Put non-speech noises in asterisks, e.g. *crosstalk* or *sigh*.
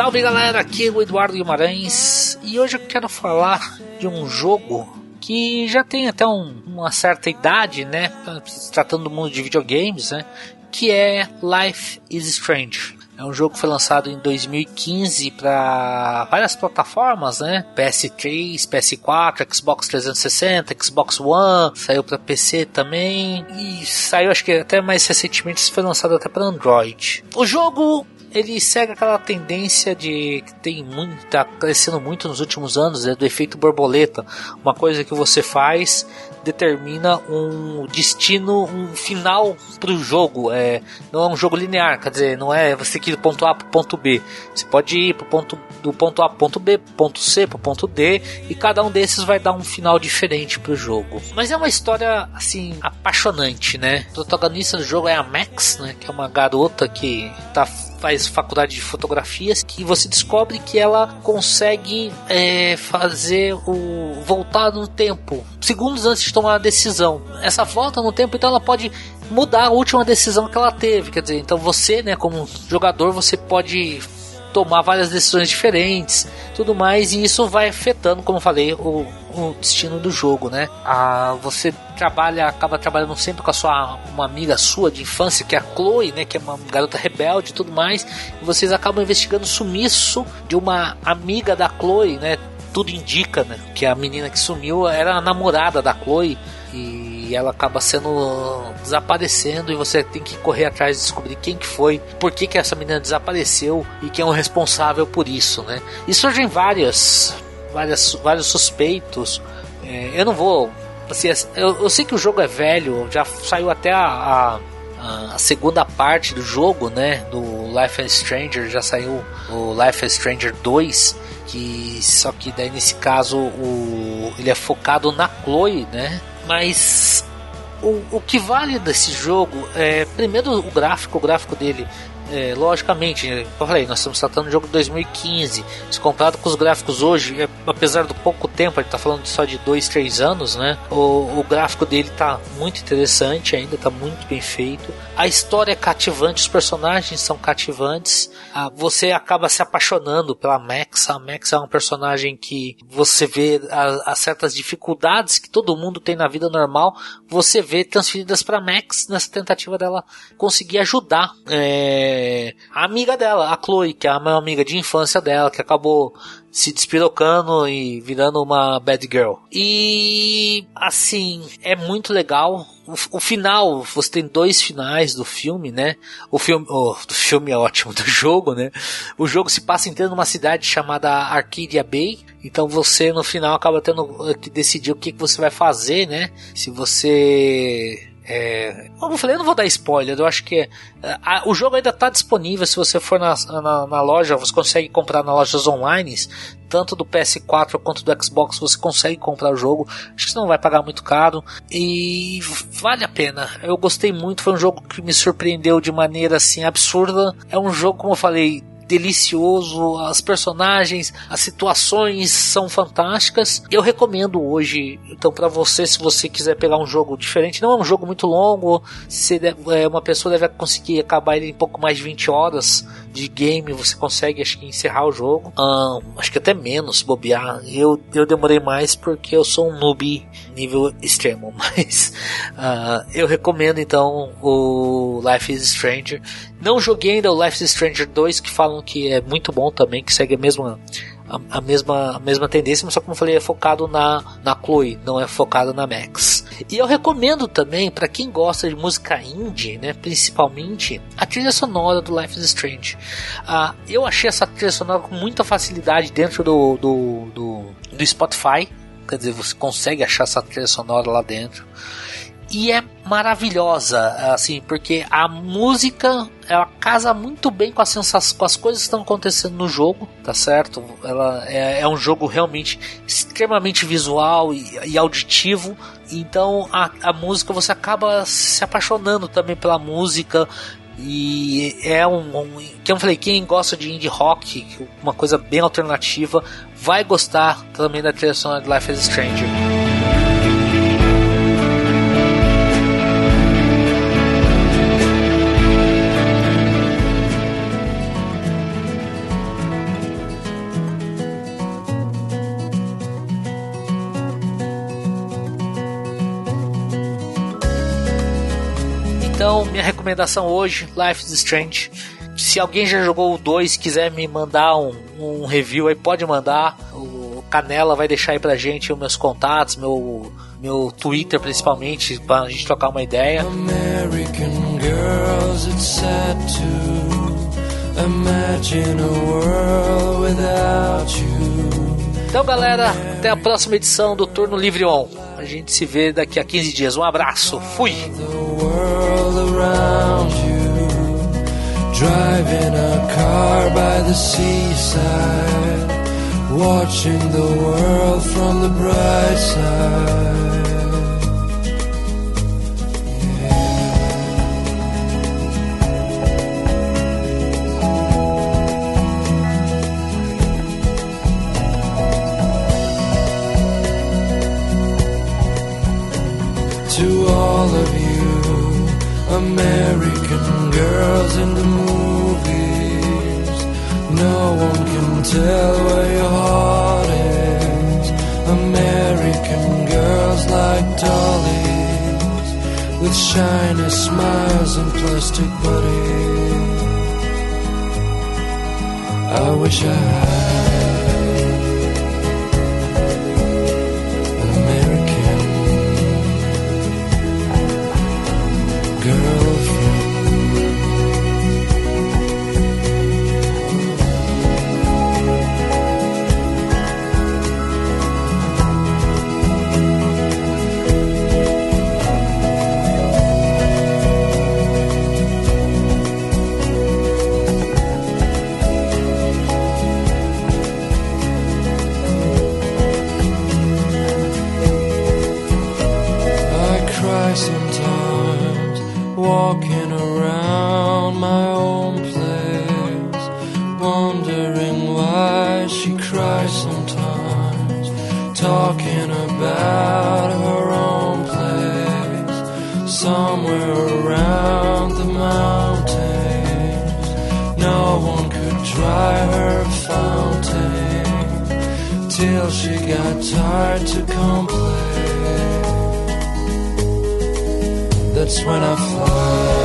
Salve galera, aqui é o Eduardo Guimarães e hoje eu quero falar de um jogo que já tem até um, uma certa idade, né? Tratando do mundo de videogames, né? Que é Life is Strange. É um jogo que foi lançado em 2015 para várias plataformas, né? PS3, PS4, Xbox 360, Xbox One, saiu para PC também e saiu acho que até mais recentemente foi lançado até para Android. O jogo ele segue aquela tendência de que tem muito, tá crescendo muito nos últimos anos, é do efeito borboleta. Uma coisa que você faz determina um destino, um final para o jogo. É, não é um jogo linear, quer dizer, não é você que ir do ponto A para o ponto B. Você pode ir pro ponto, do ponto A para ponto B, ponto C para ponto D, e cada um desses vai dar um final diferente para o jogo. Mas é uma história assim apaixonante, né? O protagonista do jogo é a Max, né, que é uma garota que tá faz faculdade de fotografias que você descobre que ela consegue é, fazer o voltar no tempo segundos antes de tomar a decisão. Essa volta no tempo, então ela pode mudar a última decisão que ela teve. Quer dizer, então você, né, como jogador, você pode tomar várias decisões diferentes, tudo mais, e isso vai afetando, como eu falei, o, o destino do jogo, né? Ah, você trabalha, acaba trabalhando sempre com a sua uma amiga sua de infância, que é a Chloe, né? Que é uma garota rebelde e tudo mais. E vocês acabam investigando o sumiço de uma amiga da Chloe, né? tudo indica né, que a menina que sumiu era a namorada da Chloe e ela acaba sendo desaparecendo e você tem que correr atrás de descobrir quem que foi, por que, que essa menina desapareceu e quem é o responsável por isso, né? E surgem várias, várias vários suspeitos. É, eu não vou assim, eu, eu, sei que o jogo é velho, já saiu até a, a, a segunda parte do jogo, né? Do Life is Stranger, já saiu o Life is Stranger 2 que só que daí nesse caso o, ele é focado na Chloe, né? Mas o, o que vale desse jogo é primeiro o gráfico, o gráfico dele é, logicamente, eu falei, nós estamos tratando de jogo de 2015. Se comparado com os gráficos hoje, é, apesar do pouco tempo, a gente está falando só de 2, 3 anos, né? O, o gráfico dele está muito interessante ainda, está muito bem feito. A história é cativante, os personagens são cativantes. Ah, você acaba se apaixonando pela Max. A Max é um personagem que você vê as certas dificuldades que todo mundo tem na vida normal, você vê transferidas para Max nessa tentativa dela conseguir ajudar. É, é, a amiga dela, a Chloe, que é a minha amiga de infância dela, que acabou se despirocando e virando uma bad girl. E assim, é muito legal. O, o, final, você tem dois finais do filme, né? O filme, oh, do filme é ótimo, *laughs* do jogo, né? O jogo se passa inteiro numa cidade chamada Arcadia Bay. Então você no final acaba tendo que decidir o que, que você vai fazer, né? Se você é, como eu falei, eu não vou dar spoiler, eu acho que é, a, o jogo ainda está disponível. Se você for na, na, na, loja, você consegue comprar nas lojas online, tanto do PS4 quanto do Xbox. Você consegue comprar o jogo, acho que você não vai pagar muito caro e vale a pena. Eu gostei muito, foi um jogo que me surpreendeu de maneira assim absurda. É um jogo, como eu falei, delicioso, as personagens, as situações são fantásticas. Eu recomendo hoje, então, para você, se você quiser pegar um jogo diferente, não é um jogo muito longo, se deve, é, uma pessoa deve conseguir acabar ele em pouco mais de 20 horas de game, você consegue, acho que, encerrar o jogo. Um, acho que até menos bobear. Eu, eu demorei mais porque eu sou um noob nível extremo, *laughs* mas uh, eu recomendo então o Life is Stranger. Não joguei ainda o Life is Stranger 2, que falam que é muito bom também, que segue a mesma a, a, mesma, a mesma tendência, mas só como eu falei, é focado na, na Chloe, não é focado na Max. E eu recomendo também, para quem gosta de música indie, né, principalmente, a trilha sonora do Life is Strange. Uh, eu achei essa trilha sonora com muita facilidade dentro do, do, do, do Spotify, quer dizer, você consegue achar essa trilha sonora lá dentro. E é maravilhosa, assim, porque a música ela casa muito bem com as sensações, com as coisas que estão acontecendo no jogo, tá certo? Ela é, é um jogo realmente extremamente visual e, e auditivo, então a, a música você acaba se apaixonando também pela música, e é um, um. Que eu falei, quem gosta de indie rock, uma coisa bem alternativa, vai gostar também da trilha sonora de Life is Stranger. Então, minha recomendação hoje, Life is Strange. Se alguém já jogou o 2 quiser me mandar um, um review aí, pode mandar. O Canela vai deixar aí pra gente os meus contatos, meu, meu Twitter principalmente, pra gente trocar uma ideia. American girls, it's sad to imagine a world without you. Então, galera, até a próxima edição do Turno Livre On. A gente se vê daqui a 15 dias. Um abraço. Fui. Driving a car by the seaside, watching the world from the bright side. to all of you American girls in the movies. No one can tell where your heart is. American girls like dollies with shiny smiles and plastic bodies. I wish I had. she cries sometimes, talking about her own place, somewhere around the mountains. No one could dry her fountain till she got tired to complain. That's when I fly.